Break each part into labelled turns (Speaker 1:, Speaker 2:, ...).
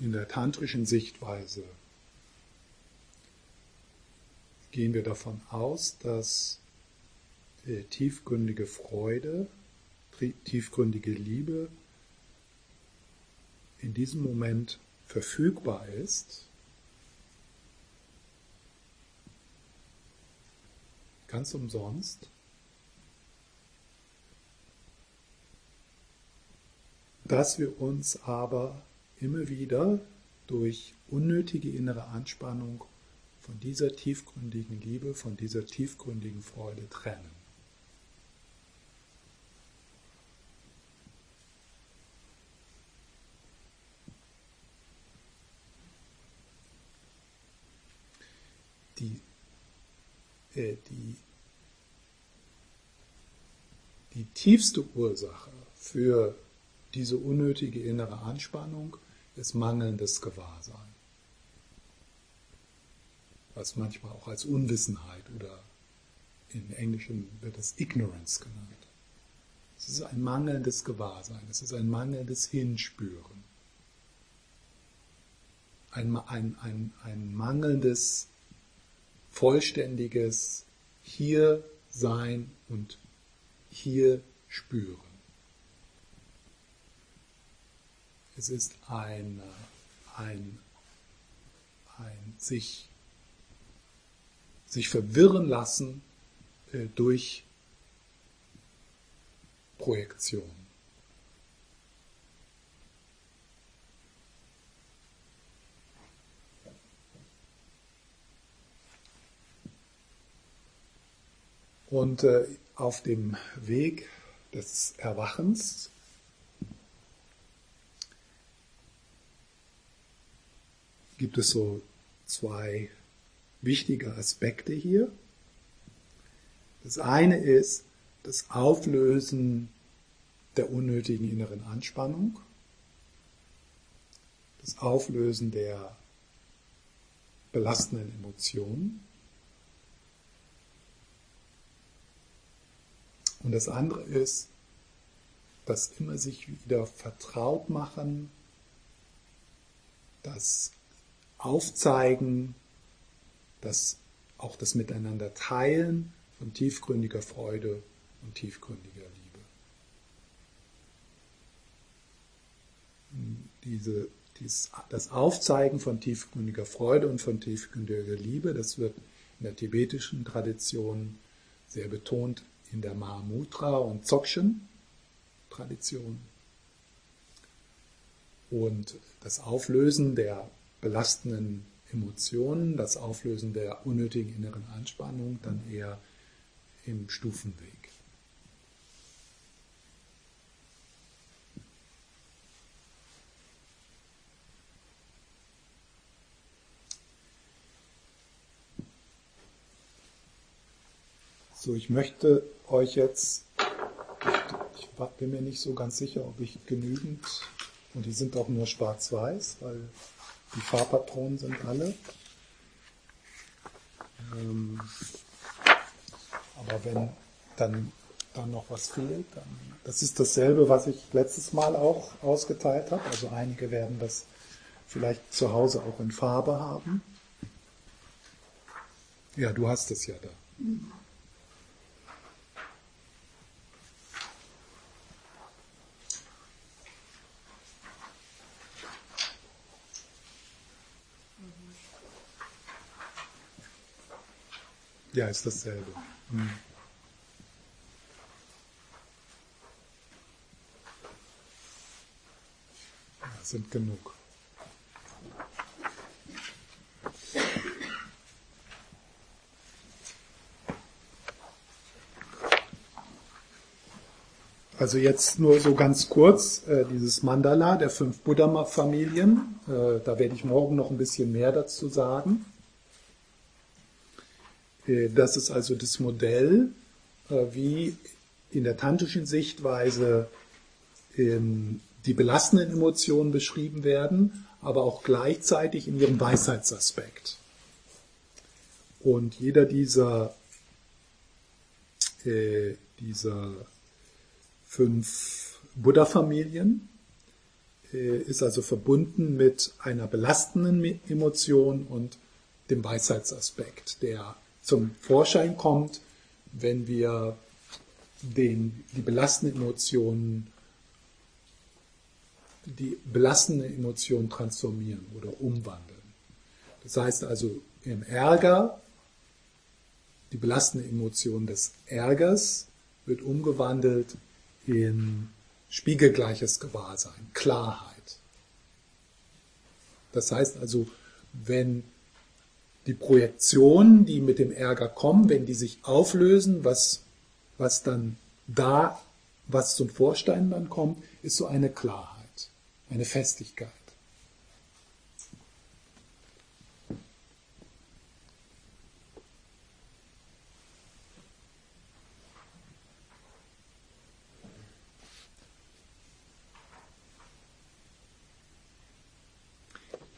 Speaker 1: in der tantrischen Sichtweise gehen wir davon aus, dass tiefgründige Freude, tiefgründige Liebe in diesem Moment verfügbar ist, ganz umsonst, dass wir uns aber immer wieder durch unnötige innere Anspannung von dieser tiefgründigen Liebe, von dieser tiefgründigen Freude trennen. Die, äh, die, die tiefste Ursache für diese unnötige innere Anspannung mangelndes Gewahrsein. Was manchmal auch als Unwissenheit oder im Englischen wird es Ignorance genannt. Es ist ein mangelndes Gewahrsein, es ist ein mangelndes Hinspüren. Ein, ein, ein, ein mangelndes, vollständiges Hier sein und hier spüren. Es ist ein, ein, ein sich, sich verwirren lassen äh, durch Projektion. Und äh, auf dem Weg des Erwachens gibt es so zwei wichtige Aspekte hier. Das eine ist das Auflösen der unnötigen inneren Anspannung, das Auflösen der belastenden Emotionen. Und das andere ist das immer sich wieder vertraut machen, das Aufzeigen, das, auch das Miteinander teilen von tiefgründiger Freude und tiefgründiger Liebe. Diese, dies, das Aufzeigen von tiefgründiger Freude und von tiefgründiger Liebe, das wird in der tibetischen Tradition sehr betont in der Mahamudra und Dzogchen Tradition. Und das Auflösen der belastenden Emotionen, das Auflösen der unnötigen inneren Anspannung dann eher im Stufenweg. So, ich möchte euch jetzt, ich bin mir nicht so ganz sicher, ob ich genügend, und die sind auch nur schwarz-weiß, weil die Farbpatronen sind alle. Ähm, aber wenn dann, dann noch was fehlt, dann, das ist dasselbe, was ich letztes Mal auch ausgeteilt habe. Also einige werden das vielleicht zu Hause auch in Farbe haben. Ja, du hast es ja da. Ja, ist dasselbe. Hm. Ja, sind genug. Also jetzt nur so ganz kurz äh, dieses Mandala der fünf Buddha-Familien. Äh, da werde ich morgen noch ein bisschen mehr dazu sagen. Äh, das ist also das Modell, äh, wie in der tantrischen Sichtweise ähm, die belastenden Emotionen beschrieben werden, aber auch gleichzeitig in ihrem Weisheitsaspekt. Und jeder dieser, äh, dieser fünf Buddha-Familien äh, ist also verbunden mit einer belastenden Emotion und dem Weisheitsaspekt, der zum Vorschein kommt, wenn wir den, die belastenden Emotionen die belastende Emotion transformieren oder umwandeln. Das heißt also im Ärger, die belastende Emotion des Ärgers wird umgewandelt in spiegelgleiches Gewahrsein, Klarheit. Das heißt also, wenn die Projektionen, die mit dem Ärger kommen, wenn die sich auflösen, was, was dann da, was zum Vorstein dann kommt, ist so eine Klarheit eine Festigkeit.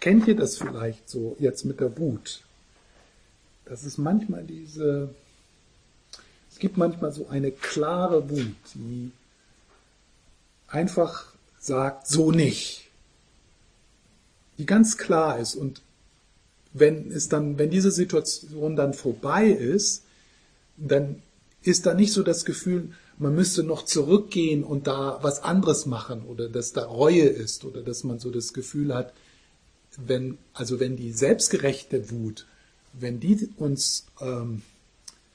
Speaker 1: Kennt ihr das vielleicht so jetzt mit der Wut? Das ist manchmal diese, es gibt manchmal so eine klare Wut, die einfach sagt, so nicht. Die ganz klar ist. Und wenn es dann, wenn diese Situation dann vorbei ist, dann ist da nicht so das Gefühl, man müsste noch zurückgehen und da was anderes machen oder dass da Reue ist oder dass man so das Gefühl hat, wenn, also wenn die selbstgerechte Wut, wenn die uns ähm,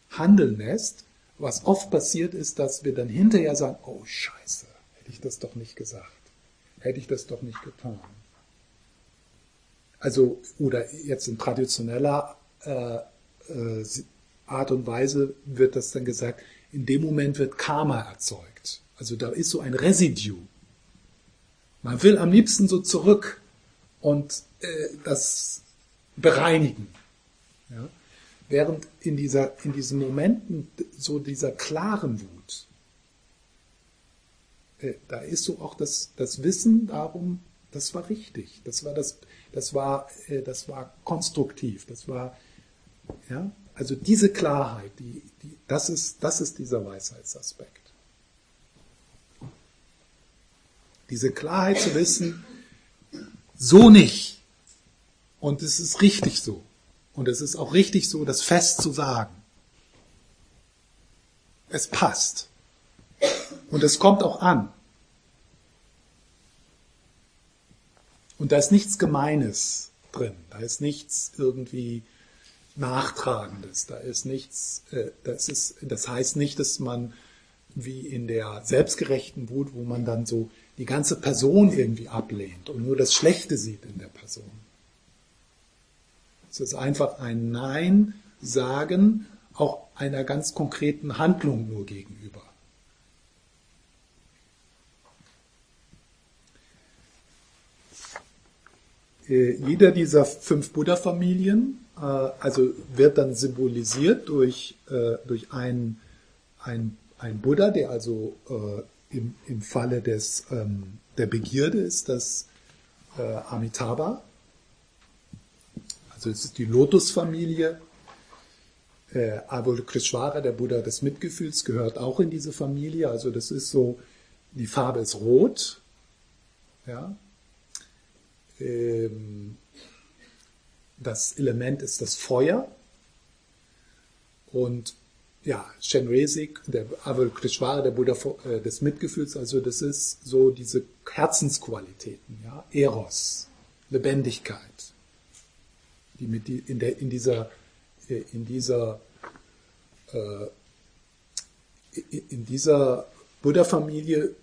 Speaker 1: handeln lässt, was oft passiert ist, dass wir dann hinterher sagen, oh Scheiße, hätte ich das doch nicht gesagt hätte ich das doch nicht getan. Also, oder jetzt in traditioneller äh, äh, Art und Weise wird das dann gesagt, in dem Moment wird Karma erzeugt. Also da ist so ein Residu. Man will am liebsten so zurück und äh, das bereinigen. Ja? Während in, dieser, in diesen Momenten so dieser klaren Wut, äh, da ist so auch das, das Wissen darum, das war richtig, das war das, das war, äh, das war konstruktiv, das war, ja, also diese Klarheit, die, die, das ist, das ist dieser Weisheitsaspekt. Diese Klarheit zu wissen, so nicht. Und es ist richtig so. Und es ist auch richtig so, das fest zu sagen. Es passt. Und es kommt auch an. Und da ist nichts Gemeines drin. Da ist nichts irgendwie Nachtragendes. Da ist nichts, äh, das ist, das heißt nicht, dass man wie in der selbstgerechten Wut, wo man dann so die ganze Person irgendwie ablehnt und nur das Schlechte sieht in der Person. Es ist einfach ein Nein sagen, auch einer ganz konkreten Handlung nur gegenüber. Äh, jeder dieser fünf Buddha-Familien äh, also wird dann symbolisiert durch, äh, durch einen, ein, ein Buddha, der also im, im Falle des, ähm, der Begierde ist das Amitabha. Also es ist die Lotus-Familie. Äh, Avalokiteshvara, der Buddha des Mitgefühls, gehört auch in diese Familie. Also das ist so, die Farbe ist rot. Ja, ähm, das Element ist das Feuer. Und ja, Shenresik, der Avalokiteshvara, der Buddha äh, des Mitgefühls, also das ist so diese Herzensqualitäten, ja, Eros, Lebendigkeit, die mit die, in, der, in dieser, äh, in dieser, äh, in dieser Buddha-Familie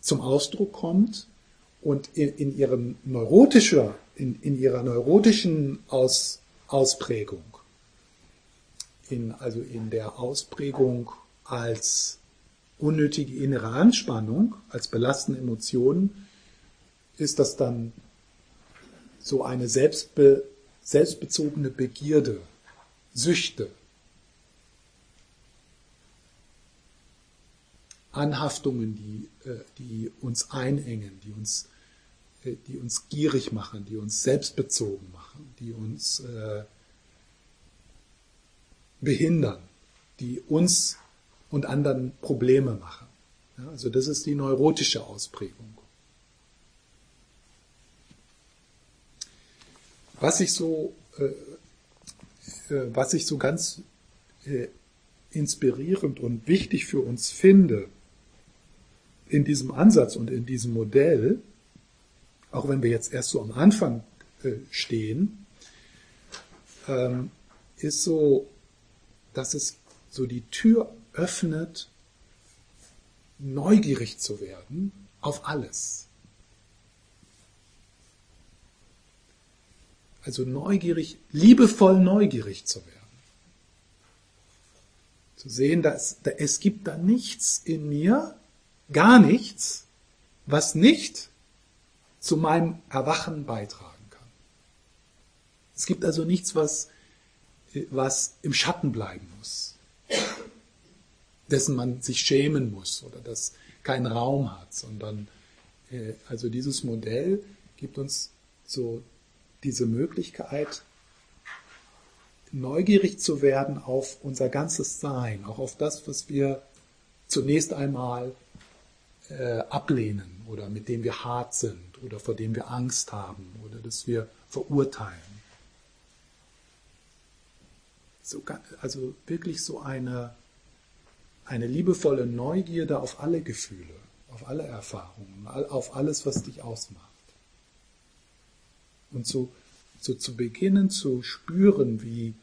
Speaker 1: zum Ausdruck kommt und in, in, ihrem neurotischer, in, in ihrer neurotischen Aus, Ausprägung, in, also in der Ausprägung als unnötige innere Anspannung, als belastende Emotionen, ist das dann so eine selbstbe, selbstbezogene Begierde, Süchte, Anhaftungen, die, äh, die uns einengen, die uns, äh, die uns gierig machen, die uns selbstbezogen machen, die uns äh, behindern, die uns und anderen Probleme machen. Also das ist die neurotische Ausprägung. Was ich so, äh, äh, was ich so ganz äh, inspirierend und wichtig für uns finde in diesem Ansatz und in diesem Modell, auch wenn wir jetzt erst so am Anfang äh, stehen, ähm, ist so, dass es so die Tür öffnet, neugierig zu werden auf alles. Also neugierig, liebevoll neugierig zu werden. Zu sehen, dass es gibt da nichts in mir, gar nichts, was nicht zu meinem Erwachen beitragen kann. Es gibt also nichts, was, was im Schatten bleiben muss, dessen man sich schämen muss oder das keinen Raum hat, sondern äh, also dieses Modell gibt uns so diese Möglichkeit, neugierig zu werden auf unser ganzes Sein, auch auf das, was wir zunächst einmal äh, ablehnen oder mit dem wir hart sind oder vor dem wir Angst haben oder das wir verurteilen. So, also wirklich so eine, eine liebevolle Neugierde auf alle Gefühle, auf alle Erfahrungen, auf alles, was dich ausmacht. Und so, so zu beginnen zu spüren, wie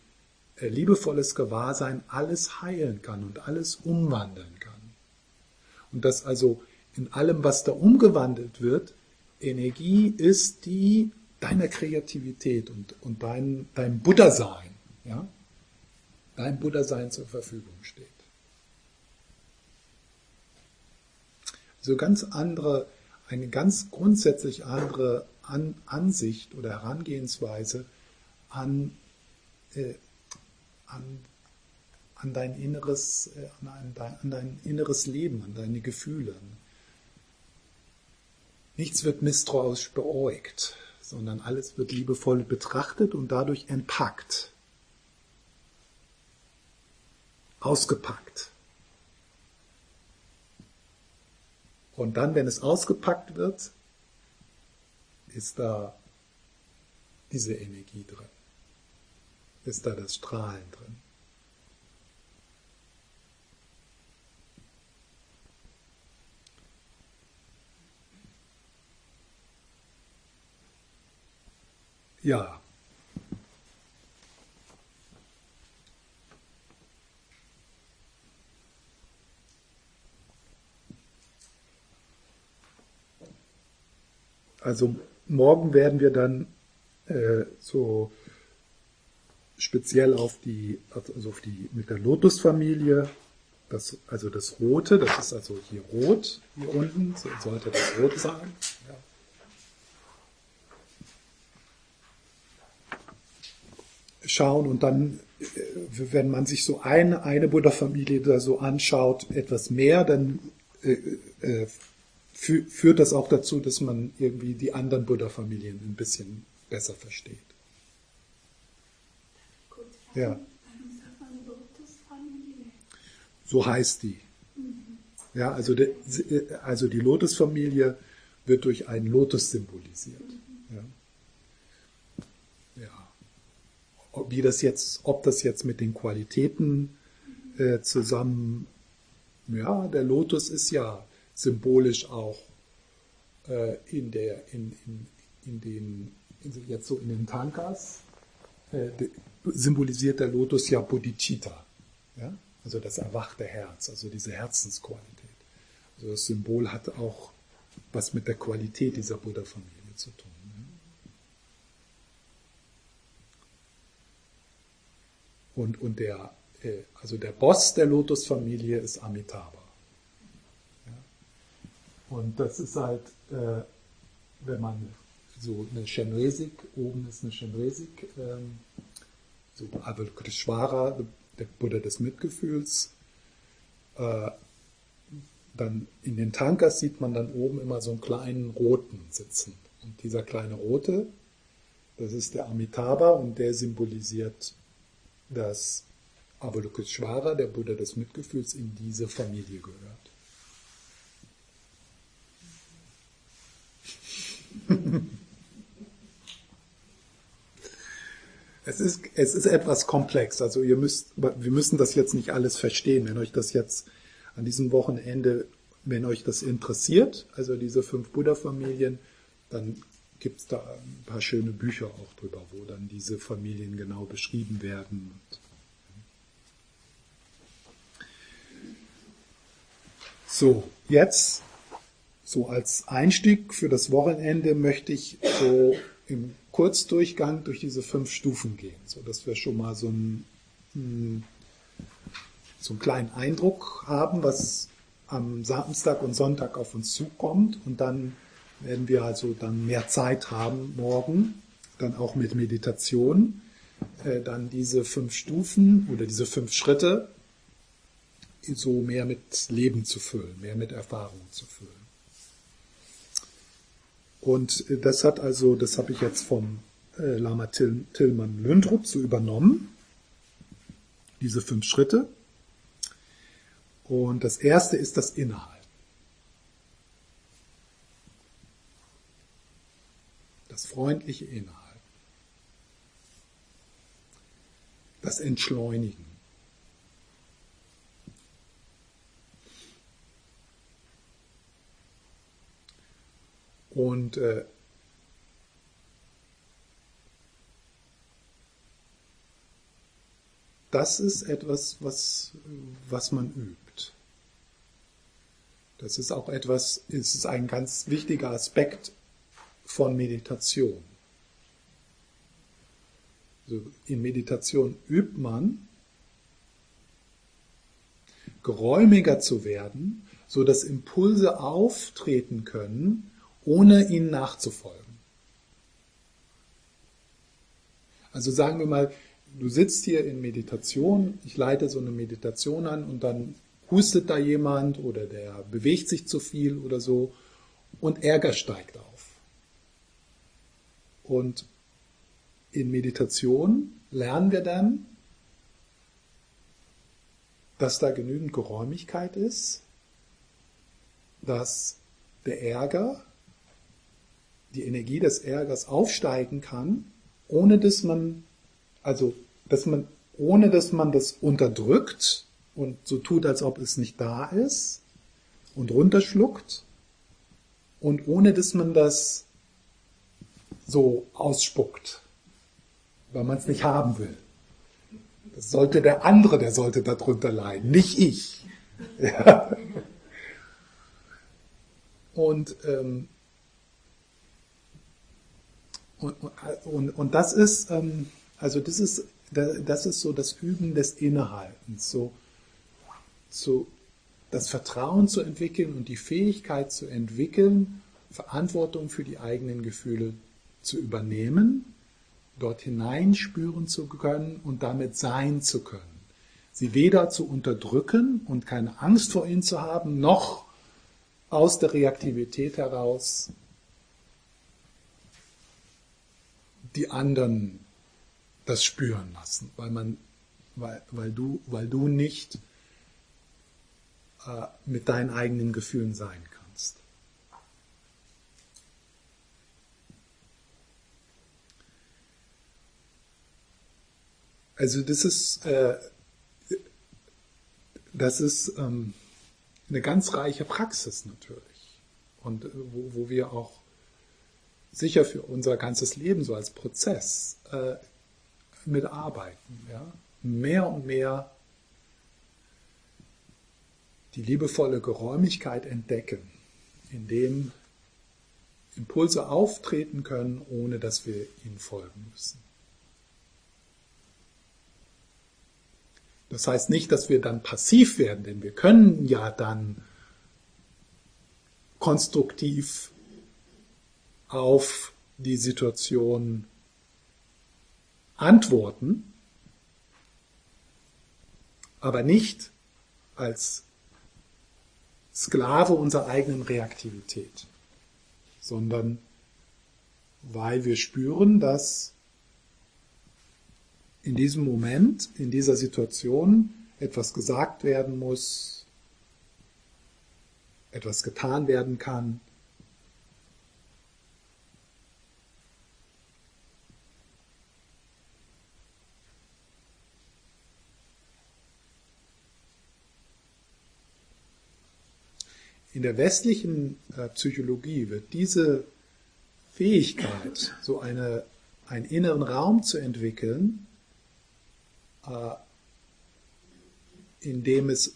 Speaker 1: äh, liebevolles Gewahrsein alles heilen kann und alles umwandeln kann. Und dass also in allem, was da umgewandelt wird, Energie ist, die deiner Kreativität und, und dein, dein Buddha-Sein, ja, dein Buddha-Sein zur Verfügung steht. So ganz andere, eine ganz grundsätzlich andere an, Ansicht oder Herangehensweise an, äh, an, an, dein inneres, äh, an, dein, an dein inneres Leben, an deine Gefühle, Nichts wird misstrauisch beäugt, sondern alles wird liebevoll betrachtet und dadurch entpackt, ausgepackt. Und dann, wenn es ausgepackt wird, ist da diese Energie drin, ist da das Strahlen drin. Ja. Also morgen werden wir dann äh, so speziell auf die, also auf die mit der Lotusfamilie, das, also das Rote, das ist also hier rot, hier unten, so sollte das rot sein. Ja. schauen und dann, äh, wenn man sich so eine, eine Buddha-Familie da so anschaut, etwas mehr, dann äh, äh, führt das auch dazu, dass man irgendwie die anderen Buddha-Familien ein bisschen besser versteht. Ja. So heißt die. Ja, also, de, also die Lotus-Familie wird durch einen Lotus symbolisiert. Ja. wie das jetzt, ob das jetzt mit den Qualitäten äh, zusammen, ja, der Lotus ist ja symbolisch auch äh, in der, in, in, in den, in, jetzt so in den Tankas, äh, symbolisiert der Lotus ja Bodhicitta, ja? also das erwachte Herz, also diese Herzensqualität. Also das Symbol hat auch was mit der Qualität dieser Buddha-Familie zu tun. Und, und der, äh, also der Boss der Lotus-Familie ist Amitabha. Und das ist halt, äh, wenn man so eine Shenresik, oben ist eine Shenresik, ähm, so Avalokiteshvara, der Buddha des Mitgefühls, äh, dann in den Tankas sieht man dann oben immer so einen kleinen Roten sitzen. Und dieser kleine Rote, das ist der Amitabha und der symbolisiert dass Avalokiteshvara, der Buddha des Mitgefühls, in diese Familie gehört. es, ist, es ist etwas komplex. Also ihr müsst, wir müssen das jetzt nicht alles verstehen. Wenn euch das jetzt an diesem Wochenende, wenn euch das interessiert, also diese fünf Buddha-Familien, dann gibt es da ein paar schöne Bücher auch drüber, wo dann diese Familien genau beschrieben werden. So, jetzt so als Einstieg für das Wochenende möchte ich so im Kurzdurchgang durch diese fünf Stufen gehen, so dass wir schon mal so einen, hm, so einen kleinen Eindruck haben, was am Samstag und Sonntag auf uns zukommt und dann werden wir also dann mehr Zeit haben morgen, dann auch mit Meditation, äh, dann diese fünf Stufen oder diese fünf Schritte so mehr mit Leben zu füllen, mehr mit Erfahrung zu füllen. Und äh, das hat also, das habe ich jetzt vom äh, Lama Till, Tillmann Lündrup so übernommen, diese fünf Schritte. Und das erste ist das Innehalten. Das freundliche Innehalten. Das Entschleunigen. Und äh, das ist etwas, was, was man übt. Das ist auch etwas, es ist ein ganz wichtiger Aspekt von Meditation. Also in Meditation übt man, geräumiger zu werden, so dass Impulse auftreten können, ohne ihnen nachzufolgen. Also sagen wir mal, du sitzt hier in Meditation, ich leite so eine Meditation an und dann hustet da jemand oder der bewegt sich zu viel oder so und Ärger steigt auf. Und in Meditation lernen wir dann, dass da genügend Geräumigkeit ist, dass der Ärger die Energie des Ärgers aufsteigen kann, ohne dass man, also, dass man, ohne dass man das unterdrückt und so tut, als ob es nicht da ist und runterschluckt und ohne dass man das so ausspuckt, weil man es nicht haben will. Das sollte der andere, der sollte darunter leiden, nicht ich. Ja. Und ähm, und, und, und das ist, ähm, also das ist, das ist so das Üben des Innehaltens, so, so das Vertrauen zu entwickeln und die Fähigkeit zu entwickeln, Verantwortung für die eigenen Gefühle zu übernehmen, dort hineinspüren zu können und damit sein zu können. Sie weder zu unterdrücken und keine Angst vor ihnen zu haben, noch aus der Reaktivität heraus die anderen das spüren lassen, weil man, weil, weil du, weil du nicht äh, mit deinen eigenen Gefühlen sein kannst. Also das ist, äh, das ist ähm, eine ganz reiche Praxis natürlich und äh, wo, wo wir auch sicher für unser ganzes Leben so als Prozess äh, mitarbeiten. Ja? Mehr und mehr die liebevolle Geräumigkeit entdecken, in dem Impulse auftreten können, ohne dass wir ihnen folgen müssen. Das heißt nicht, dass wir dann passiv werden, denn wir können ja dann konstruktiv auf die Situation antworten, aber nicht als Sklave unserer eigenen Reaktivität, sondern weil wir spüren, dass in diesem Moment, in dieser Situation etwas gesagt werden muss, etwas getan werden kann, in der westlichen äh, Psychologie wird diese Fähigkeit, so eine, einen inneren Raum zu entwickeln, äh, in dem es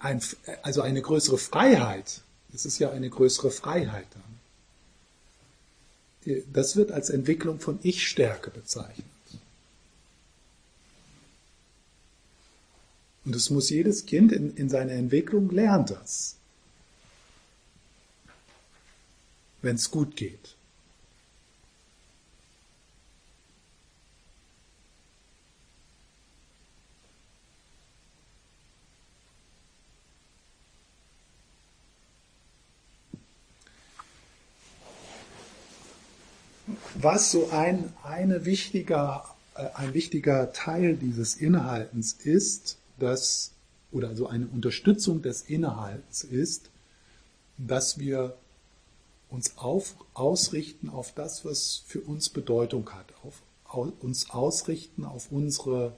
Speaker 1: ein, also eine größere Freiheit, es ist ja eine größere Freiheit dann. Das wird als Entwicklung von Ich-Stärke bezeichnet. Und das muss jedes Kind in, in seiner Entwicklung lernt das. Wenn es gut geht. was so ein, eine wichtiger, äh, ein wichtiger Teil dieses Innehaltens ist, dass, oder so eine Unterstützung des Innehaltens ist, dass wir uns auf, ausrichten auf das, was für uns Bedeutung hat, auf, auf, uns ausrichten auf unsere,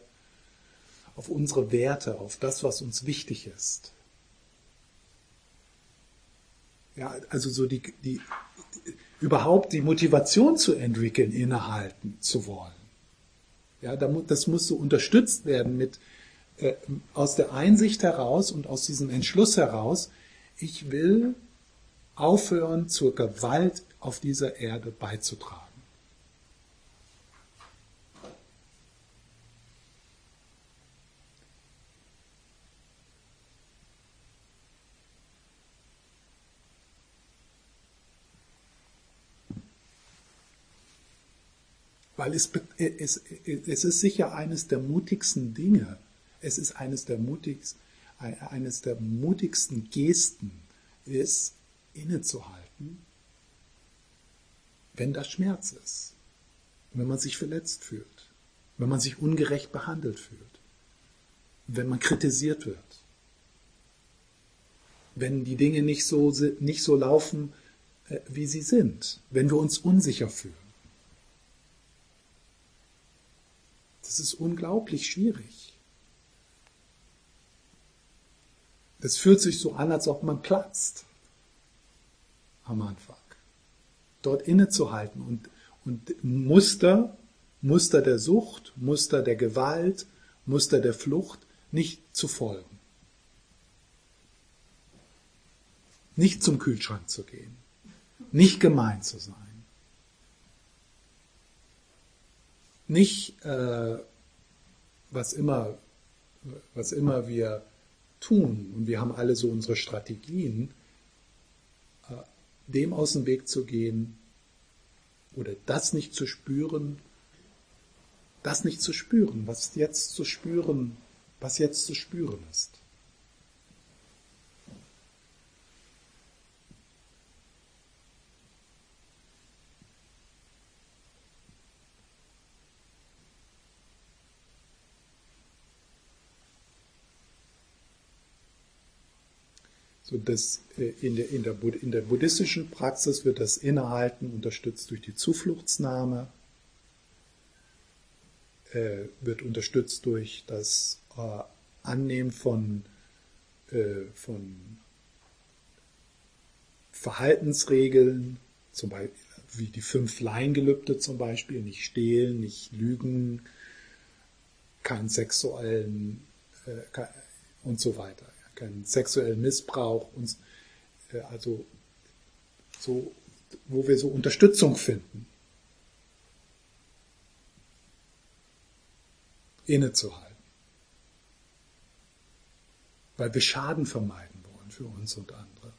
Speaker 1: auf unsere Werte, auf das, was uns wichtig ist. Ja, also so die, die, überhaupt die Motivation zu entwickeln, innehalten zu wollen. Ja, das muss so unterstützt werden mit, äh, aus der Einsicht heraus und aus diesem Entschluss heraus, ich will aufhören, zur Gewalt auf dieser Erde beizutragen. Weil es, es, es ist sicher eines der mutigsten Dinge, es ist eines der, mutigsten, eines der mutigsten Gesten, ist innezuhalten, wenn da Schmerz ist, wenn man sich verletzt fühlt, wenn man sich ungerecht behandelt fühlt, wenn man kritisiert wird, wenn die Dinge nicht so, nicht so laufen, äh, wie sie sind, wenn wir uns unsicher fühlen. Das ist unglaublich schwierig. Es fühlt sich so an, als ob man platzt am Anfang. Dort innezuhalten und, und Muster, Muster der Sucht, Muster der Gewalt, Muster der Flucht nicht zu folgen. Nicht zum Kühlschrank zu gehen. Nicht gemein zu sein. nicht, äh, was, immer, was immer wir tun, und wir haben alle so unsere Strategien, dem aus dem Weg zu gehen oder das nicht zu spüren, das nicht zu spüren, was jetzt zu spüren, was jetzt zu spüren ist. So das, äh, in, der, in, der, in der buddhistischen Praxis wird das Innehalten unterstützt durch die Zufluchtsnahme, äh, wird unterstützt durch das äh, Annehmen von, von Verhaltensregeln, zum Beispiel wie die fünf Laiengelübde zum Beispiel, nicht stehlen, nicht lügen, keinen sexuellen äh, und so weiter keinen sexuellen Missbrauch, uns, äh, also so, wo wir so Unterstützung finden, innezuhalten. Weil wir Schaden vermeiden wollen für uns und andere.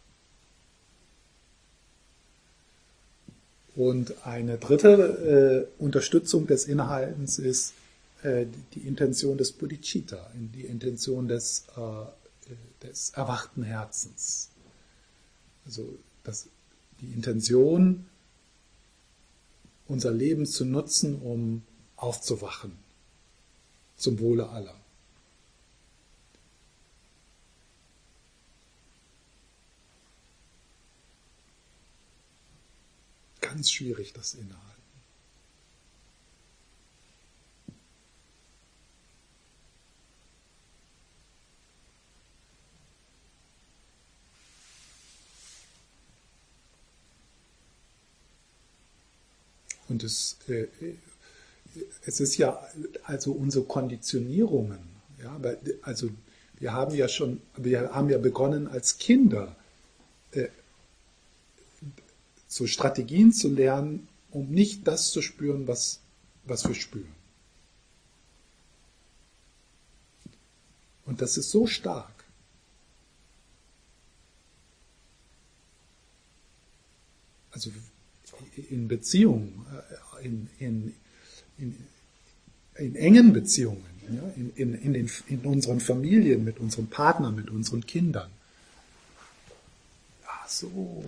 Speaker 1: Und eine dritte äh, Unterstützung des Innehaltens ist äh, die, die Intention des Bodhicitta, die Intention des äh, des erwachten Herzens. Also das, die Intention, unser Leben zu nutzen, um aufzuwachen zum Wohle aller. Ganz schwierig, das Innehalten. Und es, äh, es ist ja also unsere Konditionierungen. Ja, also wir haben ja schon, wir haben ja begonnen als Kinder äh, so Strategien zu lernen, um nicht das zu spüren, was, was wir spüren. Und das ist so stark. Also in Beziehungen, äh, in, in, in, in engen Beziehungen, ja, in, in, den, in unseren Familien, mit unseren Partnern, mit unseren Kindern. Ja, so,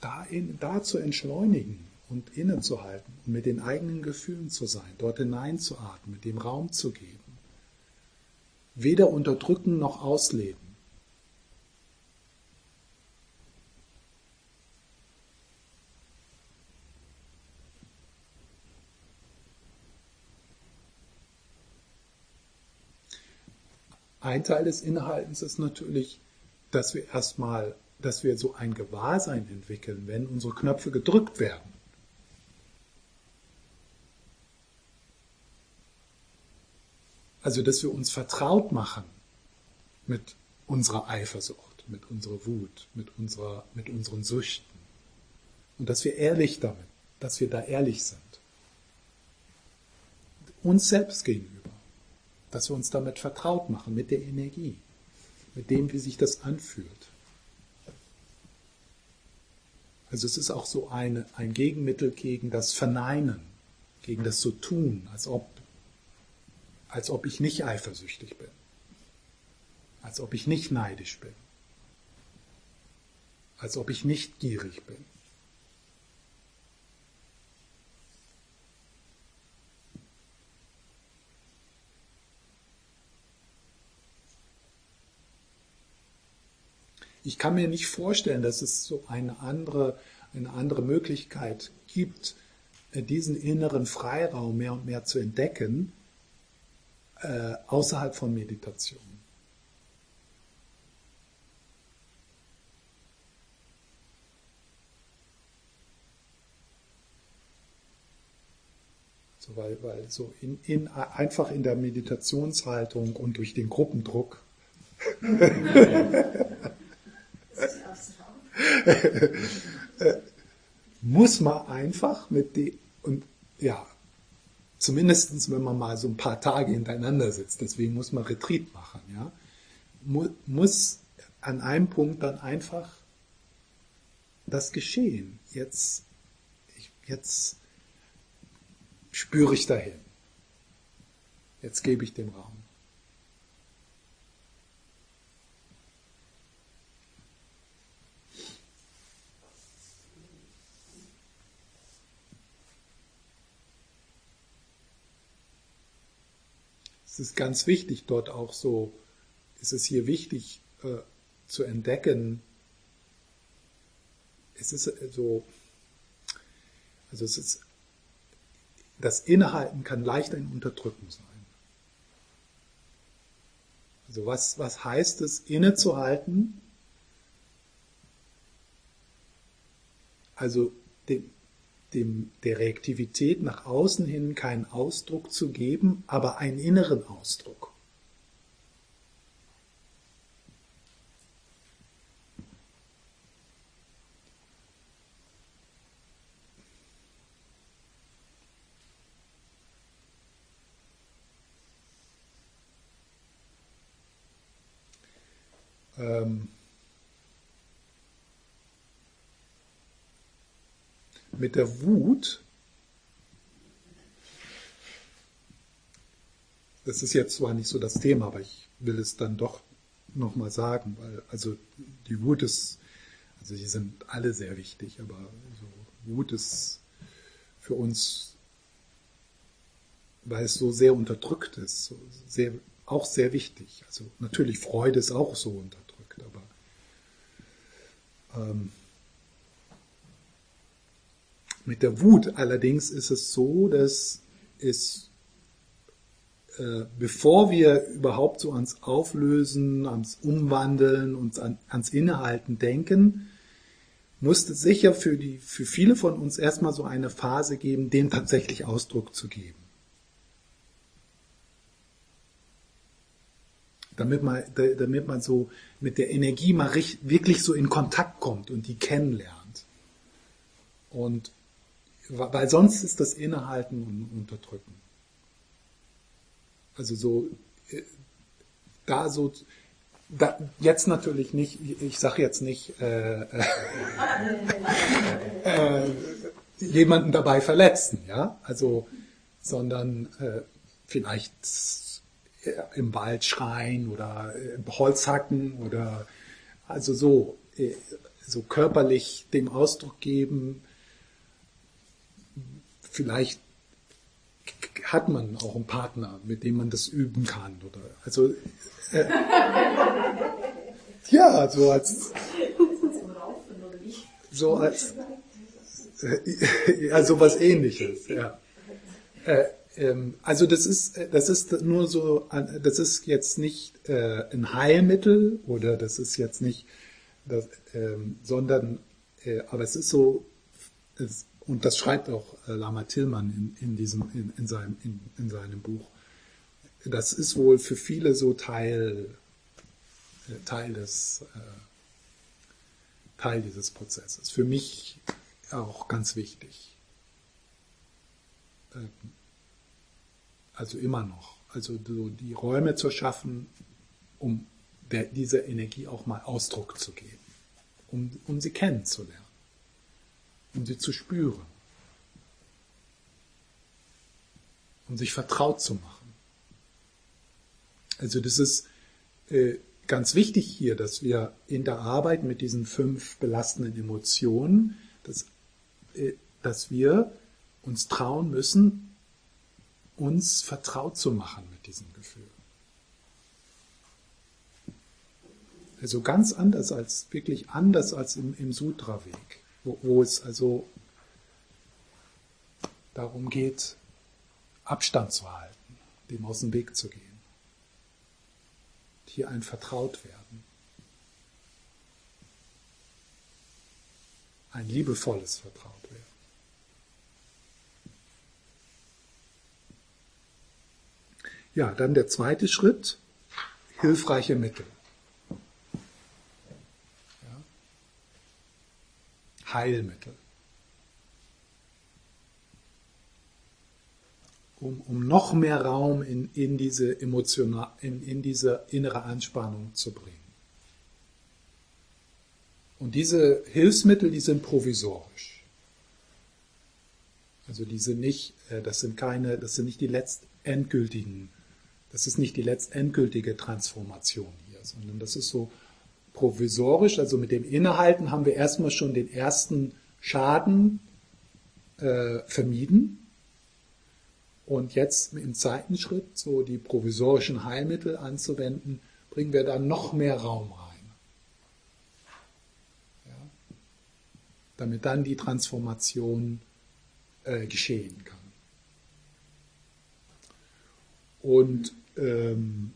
Speaker 1: da, in, da zu entschleunigen und innezuhalten und mit den eigenen Gefühlen zu sein, dort hineinzuatmen, mit dem Raum zu geben. Weder unterdrücken noch ausleben. Ein Teil des Inhaltens ist natürlich, dass wir erstmal, dass wir so ein Gewahrsein entwickeln, wenn unsere Knöpfe gedrückt werden. Also, dass wir uns vertraut machen mit unserer Eifersucht, mit unserer Wut, mit, unserer, mit unseren Süchten. Und dass wir ehrlich damit, dass wir da ehrlich sind. Uns selbst gegenüber dass wir uns damit vertraut machen, mit der Energie, mit dem, wie sich das anfühlt. Also es ist auch so eine, ein Gegenmittel gegen das Verneinen, gegen das so tun, als ob, als ob ich nicht eifersüchtig bin, als ob ich nicht neidisch bin, als ob ich nicht gierig bin. Ich kann mir nicht vorstellen, dass es so eine andere, eine andere Möglichkeit gibt, äh, diesen inneren Freiraum mehr und mehr zu entdecken, äh, außerhalb von Meditation. Weil, weil so in, in, einfach in der Meditationshaltung und durch den Gruppendruck muss man einfach mit die und ja, zumindest wenn man mal so ein paar Tage hintereinander sitzt, deswegen muss man Retreat machen, ja, muss an einem Punkt dann einfach das geschehen. Jetzt, jetzt spüre ich dahin. Jetzt gebe ich dem Raum. Ist ganz wichtig, dort auch so, ist es hier wichtig äh, zu entdecken, es ist äh, so, also es ist, das Innehalten kann leicht ein Unterdrücken sein. Also was, was heißt es, innezuhalten? Also den, dem, der Reaktivität nach außen hin keinen Ausdruck zu geben, aber einen inneren Ausdruck. Ähm mit der Wut, das ist jetzt zwar nicht so das Thema, aber ich will es dann doch nochmal sagen, weil also die Wut ist, also die sind alle sehr wichtig, aber so Wut ist für uns, weil es so sehr unterdrückt ist, so sehr, auch sehr wichtig. Also natürlich Freude ist auch so unterdrückt, aber ähm, mit der Wut allerdings ist es so, dass es, äh, bevor wir überhaupt so ans Auflösen, ans Umwandeln, uns an, ans Innehalten denken, musste sicher für, die, für viele von uns erstmal so eine Phase geben, dem tatsächlich Ausdruck zu geben. Damit man, damit man so mit der Energie mal wirklich so in Kontakt kommt und die kennenlernt. Und weil sonst ist das Innehalten und Unterdrücken. Also so, äh, da so, da, jetzt natürlich nicht, ich sage jetzt nicht, äh, äh, äh, jemanden dabei verletzen, ja, also, sondern äh, vielleicht im Wald schreien oder Holz hacken oder also so, äh, so körperlich dem Ausdruck geben. Vielleicht hat man auch einen Partner, mit dem man das üben kann oder also äh, ja, so als so als äh, ja, sowas ähnliches, ja. Äh, ähm, also das ist, das ist nur so, das ist jetzt nicht äh, ein Heilmittel oder das ist jetzt nicht, das, ähm, sondern, äh, aber es ist so, es, und das schreibt auch äh, Lama Tillmann in, in diesem, in, in seinem, in, in seinem Buch. Das ist wohl für viele so Teil, äh, Teil des, äh, Teil dieses Prozesses. Für mich auch ganz wichtig. Ähm, also immer noch. Also so die Räume zu schaffen, um der, dieser Energie auch mal Ausdruck zu geben, um, um sie kennenzulernen, um sie zu spüren, um sich vertraut zu machen. Also das ist äh, ganz wichtig hier, dass wir in der Arbeit mit diesen fünf belastenden Emotionen, dass, äh, dass wir uns trauen müssen, uns vertraut zu machen mit diesem Gefühl. Also ganz anders als, wirklich anders als im, im Sutra-Weg, wo, wo es also darum geht, Abstand zu halten, dem aus dem Weg zu gehen. Hier ein Vertraut werden. Ein liebevolles Vertraut. Ja, dann der zweite Schritt, hilfreiche Mittel. Heilmittel. Um, um noch mehr Raum in, in, diese emotional, in, in diese innere Anspannung zu bringen. Und diese Hilfsmittel, die sind provisorisch. Also die sind nicht, äh, das sind keine, das sind nicht die letztendgültigen das ist nicht die letztendgültige Transformation hier, sondern das ist so provisorisch, also mit dem Innehalten haben wir erstmal schon den ersten Schaden äh, vermieden. Und jetzt im zweiten Schritt, so die provisorischen Heilmittel anzuwenden, bringen wir da noch mehr Raum rein. Ja? Damit dann die Transformation äh, geschehen kann. Und ähm,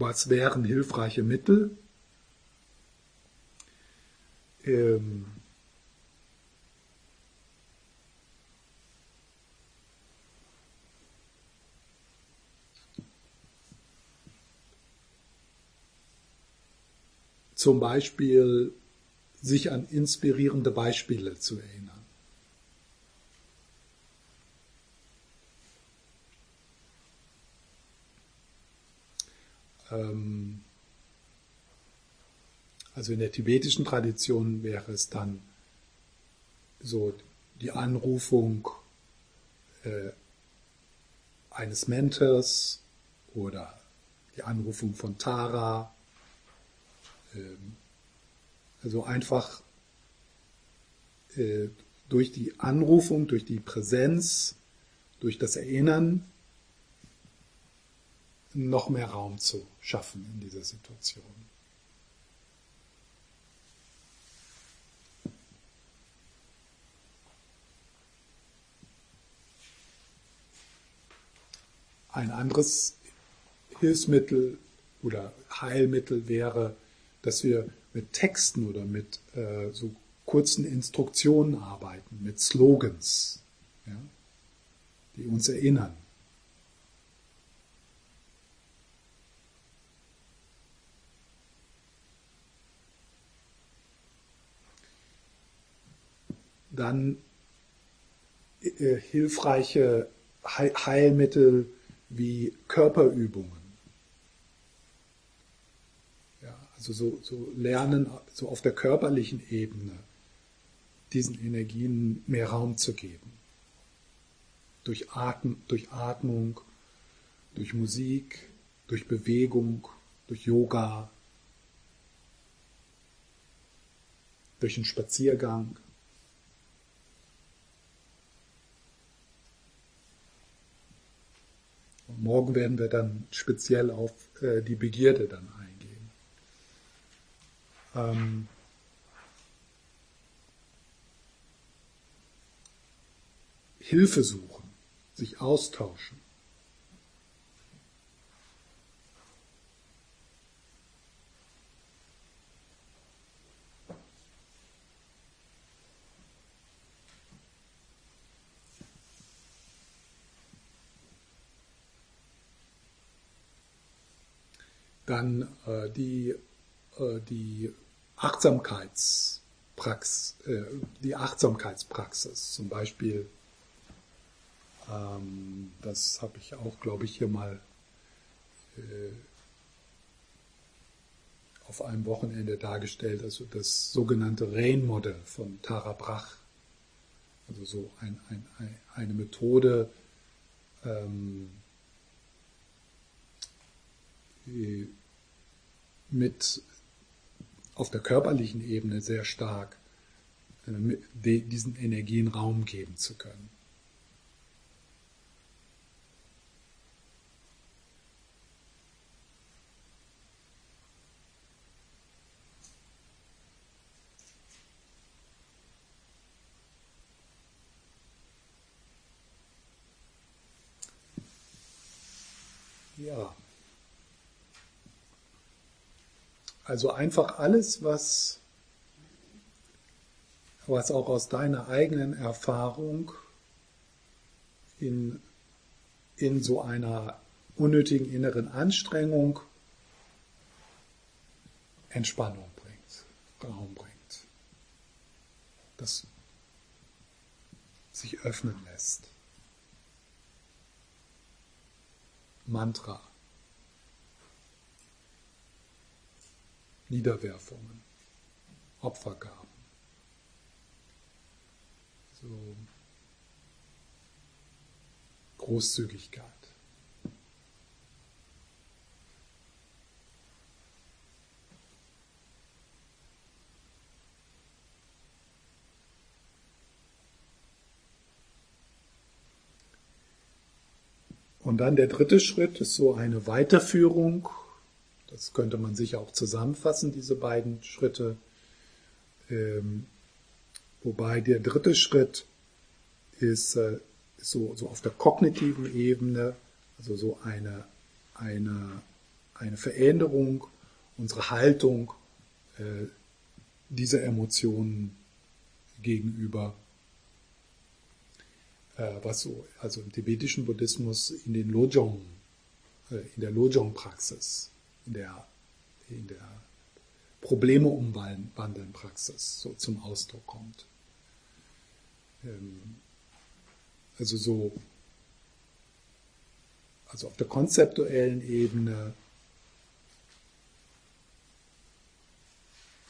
Speaker 1: was wären hilfreiche Mittel? Ähm, zum Beispiel sich an inspirierende Beispiele zu erinnern. Ähm, also in der tibetischen Tradition wäre es dann so die Anrufung äh, eines Mentors oder die Anrufung von Tara. Ähm, also einfach äh, durch die Anrufung, durch die Präsenz, durch das Erinnern noch mehr Raum zu schaffen in dieser Situation. ein anderes Hilfsmittel oder Heilmittel wäre, dass wir mit Texten oder mit äh, so kurzen Instruktionen arbeiten, mit Slogans, ja, die uns erinnern. Dann äh, hilfreiche Heilmittel wie Körperübungen. Ja, also so, so lernen, so auf der körperlichen Ebene diesen Energien mehr Raum zu geben. Durch, Atm, durch Atmung, durch Musik, durch Bewegung, durch Yoga, durch einen Spaziergang. Und morgen werden wir dann speziell auf äh, die Begierde dann eingehen. Ähm, Hilfe suchen, sich austauschen. Dann äh, die, äh, die Achtsamkeitspraxis, äh, die Achtsamkeitspraxis, zum Beispiel ähm, das habe ich auch, glaube ich, hier mal äh, auf einem Wochenende dargestellt, also das sogenannte Rain-Modell von Tara Brach. Also so ein, ein, ein, eine Methode, ähm, mit auf der körperlichen Ebene sehr stark äh, diesen Energien Raum geben zu können. Ja. Also einfach alles, was, was auch aus deiner eigenen Erfahrung in, in so einer unnötigen inneren Anstrengung Entspannung bringt, Raum bringt. Das sich öffnen lässt. Mantra. Niederwerfungen, Opfergaben. So Großzügigkeit. Und dann der dritte Schritt ist so eine Weiterführung. Das könnte man sicher auch zusammenfassen, diese beiden Schritte. Ähm, wobei der dritte Schritt ist äh, so, so auf der kognitiven Ebene, also so eine, eine, eine Veränderung unserer Haltung äh, dieser Emotionen gegenüber äh, was so, also im tibetischen Buddhismus in den Lojong, äh, in der Lojong-Praxis, in der, in der Probleme umwandeln Praxis so zum Ausdruck kommt. Ähm, also so, also auf der konzeptuellen Ebene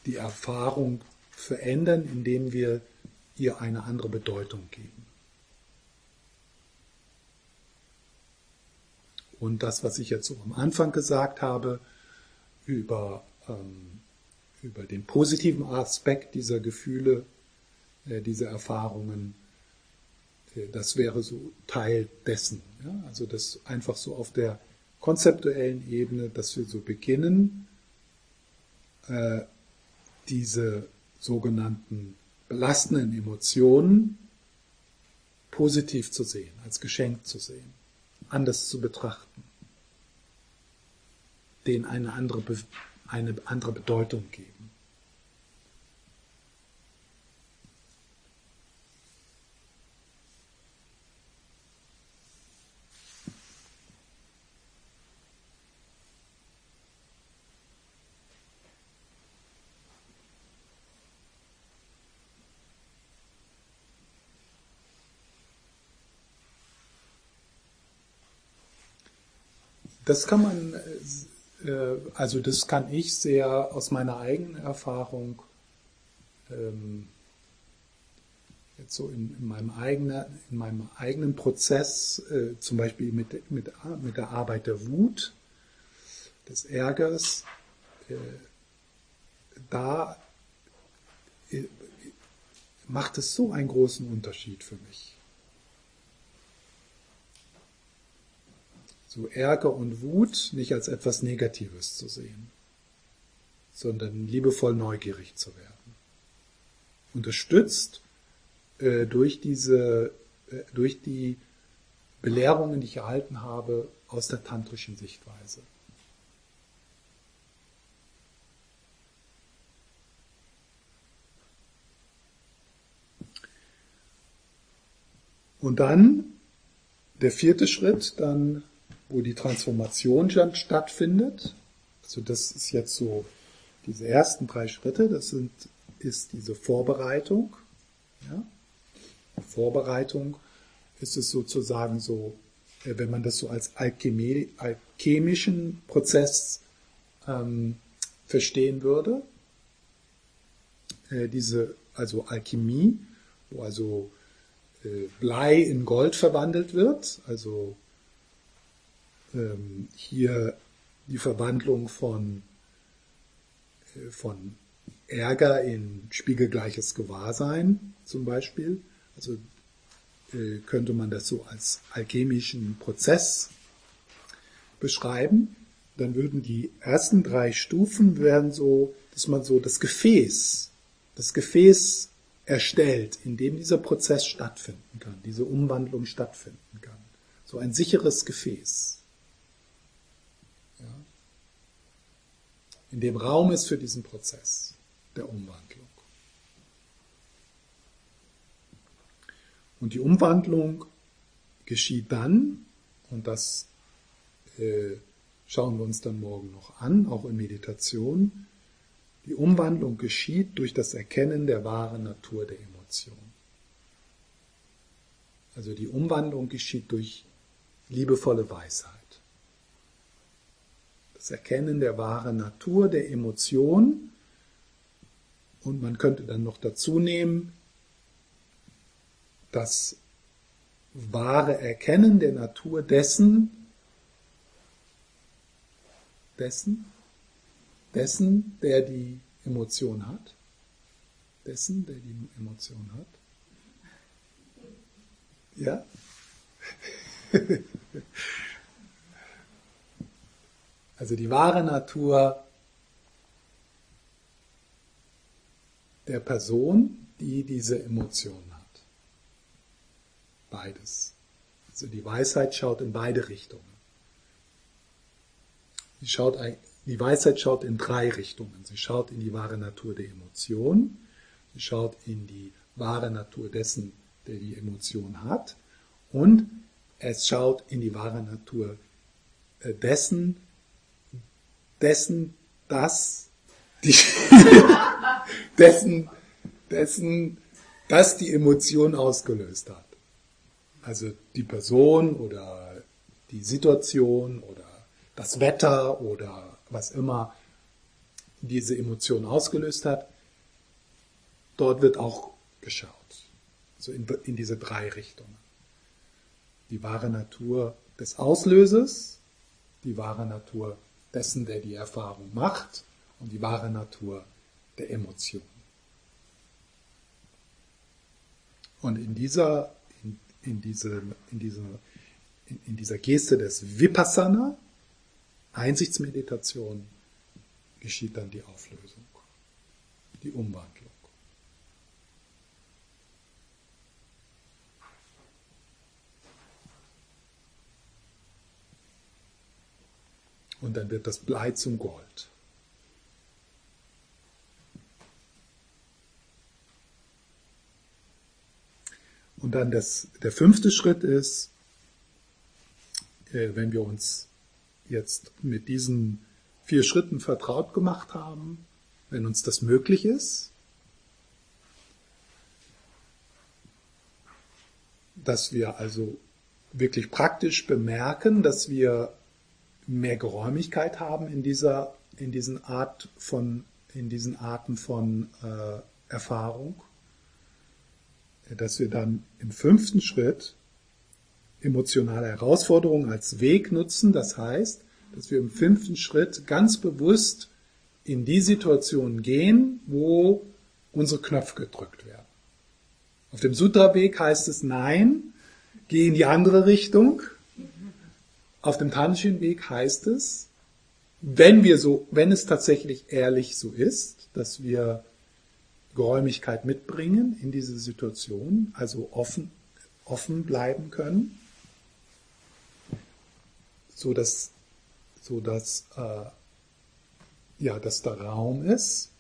Speaker 1: die Erfahrung verändern, indem wir ihr eine andere Bedeutung geben. Und das, was ich jetzt so am Anfang gesagt habe, über, ähm, über den positiven Aspekt dieser Gefühle, äh, dieser Erfahrungen, äh, das wäre so Teil dessen. Ja? Also das einfach so auf der konzeptuellen Ebene, dass wir so beginnen, äh, diese sogenannten belastenden Emotionen positiv zu sehen, als Geschenk zu sehen anders zu betrachten, denen eine andere, eine andere Bedeutung geben. Das kann man, äh, also das kann ich sehr aus meiner eigenen Erfahrung ähm, jetzt so in, in, meinem eigenen, in meinem eigenen Prozess, äh, zum Beispiel mit, mit, mit der Arbeit der Wut, des Ärgers, äh, da macht es so einen großen Unterschied für mich. So Ärger und Wut nicht als etwas Negatives zu sehen, sondern liebevoll neugierig zu werden. Unterstützt äh, durch diese, äh, durch die Belehrungen, die ich erhalten habe aus der tantrischen Sichtweise. Und dann der vierte Schritt, dann wo die Transformation dann stattfindet. Also das ist jetzt so diese ersten drei Schritte. Das sind, ist diese Vorbereitung. Ja? Vorbereitung ist es sozusagen so, äh, wenn man das so als Alchemie, alchemischen Prozess ähm, verstehen würde. Äh, diese, also Alchemie, wo also äh, Blei in Gold verwandelt wird, also ähm, hier die Verwandlung von, äh, von Ärger in spiegelgleiches Gewahrsein zum Beispiel. Also äh, könnte man das so als alchemischen Prozess beschreiben. Dann würden die ersten drei Stufen werden so, dass man so das Gefäß, das Gefäß erstellt, in dem dieser Prozess stattfinden kann, diese Umwandlung stattfinden kann. So ein sicheres Gefäß. In dem Raum ist für diesen Prozess der Umwandlung. Und die Umwandlung geschieht dann, und das äh, schauen wir uns dann morgen noch an, auch in Meditation, die Umwandlung geschieht durch das Erkennen der wahren Natur der Emotion. Also die Umwandlung geschieht durch liebevolle Weisheit das Erkennen der wahren Natur der Emotion. Und man könnte dann noch dazu nehmen, das wahre Erkennen der Natur dessen, dessen, dessen, der die Emotion hat, dessen, der die Emotion hat. Ja? Also die wahre Natur der Person, die diese Emotion hat. Beides. Also die Weisheit schaut in beide Richtungen. Sie schaut, die Weisheit schaut in drei Richtungen. Sie schaut in die wahre Natur der Emotion, sie schaut in die wahre Natur dessen, der die Emotion hat, und es schaut in die wahre Natur äh, dessen, dessen, dass die, dessen, dessen, dass die Emotion ausgelöst hat. Also die Person oder die Situation oder das Wetter oder was immer diese Emotion ausgelöst hat, dort wird auch geschaut. Also in, in diese drei Richtungen. Die wahre Natur des Auslösers, die wahre Natur dessen, der die Erfahrung macht und die wahre Natur der Emotion. Und in dieser, in, in, diese, in, diese, in, in dieser Geste des Vipassana, Einsichtsmeditation, geschieht dann die Auflösung, die Umwandlung. Und dann wird das Blei zum Gold. Und dann das, der fünfte Schritt ist, äh, wenn wir uns jetzt mit diesen vier Schritten vertraut gemacht haben, wenn uns das möglich ist, dass wir also wirklich praktisch bemerken, dass wir mehr Geräumigkeit haben in dieser, in diesen Art von, in diesen Arten von äh, Erfahrung, dass wir dann im fünften Schritt emotionale Herausforderungen als Weg nutzen. Das heißt, dass wir im fünften Schritt ganz bewusst in die Situation gehen, wo unsere Knöpfe gedrückt werden. Auf dem Sutra-Weg heißt es nein, geh in die andere Richtung. Auf dem Tanshin-Weg heißt es, wenn wir so, wenn es tatsächlich ehrlich so ist, dass wir Geräumigkeit mitbringen in diese Situation, also offen, offen bleiben können, so dass, so dass, äh, ja, dass da Raum ist,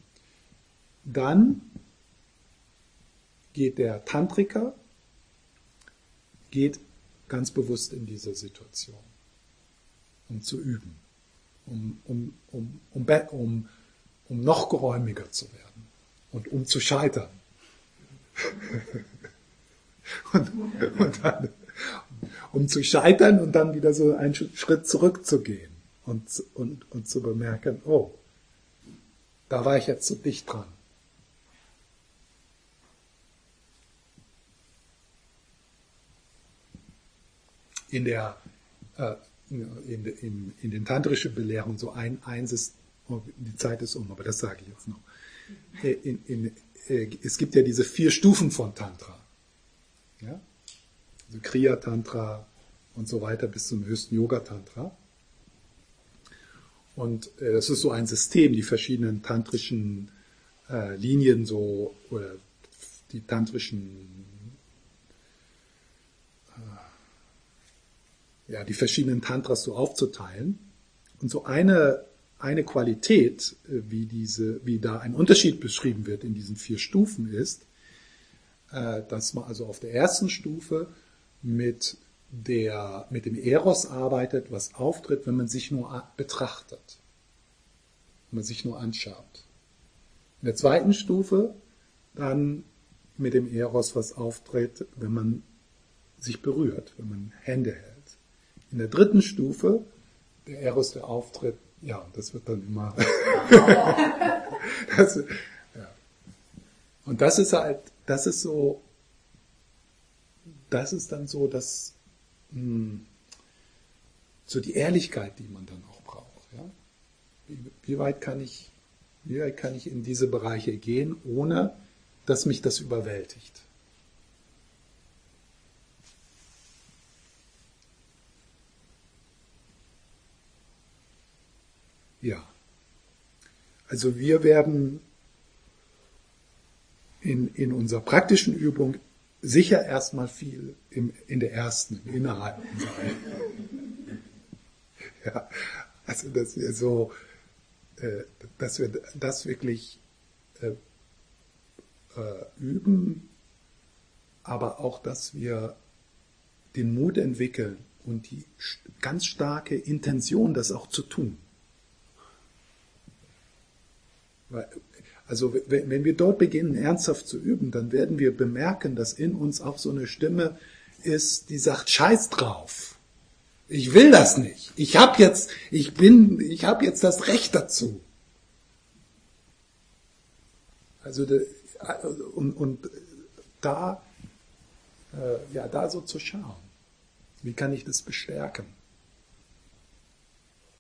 Speaker 1: dann geht der Tantriker, geht ganz bewusst in diese Situation, um zu üben, um, um, um, um, um, um noch geräumiger zu werden und um zu scheitern. und, und dann, um zu scheitern und dann wieder so einen Schritt zurückzugehen und, und, und zu bemerken, oh, da war ich jetzt so dicht dran. In der äh, in, in, in den tantrischen Belehrungen so ein eins ist, oh, die Zeit ist um, aber das sage ich jetzt noch. Äh, in, in, äh, es gibt ja diese vier Stufen von Tantra. Ja? Also Kriya Tantra und so weiter bis zum höchsten Yoga Tantra. Und äh, das ist so ein System, die verschiedenen tantrischen äh, Linien so oder die tantrischen ja die verschiedenen Tantras so aufzuteilen. Und so eine eine Qualität, äh, wie diese, wie da ein Unterschied beschrieben wird in diesen vier Stufen ist, äh, dass man also auf der ersten Stufe mit der, mit dem Eros arbeitet, was auftritt, wenn man sich nur betrachtet, wenn man sich nur anschaut. In der zweiten Stufe dann mit dem Eros, was auftritt, wenn man sich berührt, wenn man Hände hält. In der dritten Stufe der Eros, der auftritt, ja, das wird dann immer. das, ja. Und das ist halt, das ist so, das ist dann so, dass mh, hm, so die Ehrlichkeit, die man dann auch braucht. Ja? Wie, wie, weit kann ich, wie weit kann ich in diese Bereiche gehen, ohne dass mich das überwältigt? Ja. Also wir werden in, in unserer praktischen Übung sicher erstmal viel im, in der ersten, im Innerhalten sein. ja, also dass wir so, äh, dass wir das wirklich äh, äh, üben, aber auch, dass wir den Mut entwickeln und die ganz starke Intention, das auch zu tun. Also wenn wir dort beginnen, ernsthaft zu üben, dann werden wir bemerken, dass in uns auch so eine Stimme ist, die sagt, scheiß drauf. Ich will das nicht. Ich habe jetzt, ich bin, ich habe jetzt das Recht dazu. Also und, und da, äh, ja, da so zu schauen. Wie kann ich das bestärken?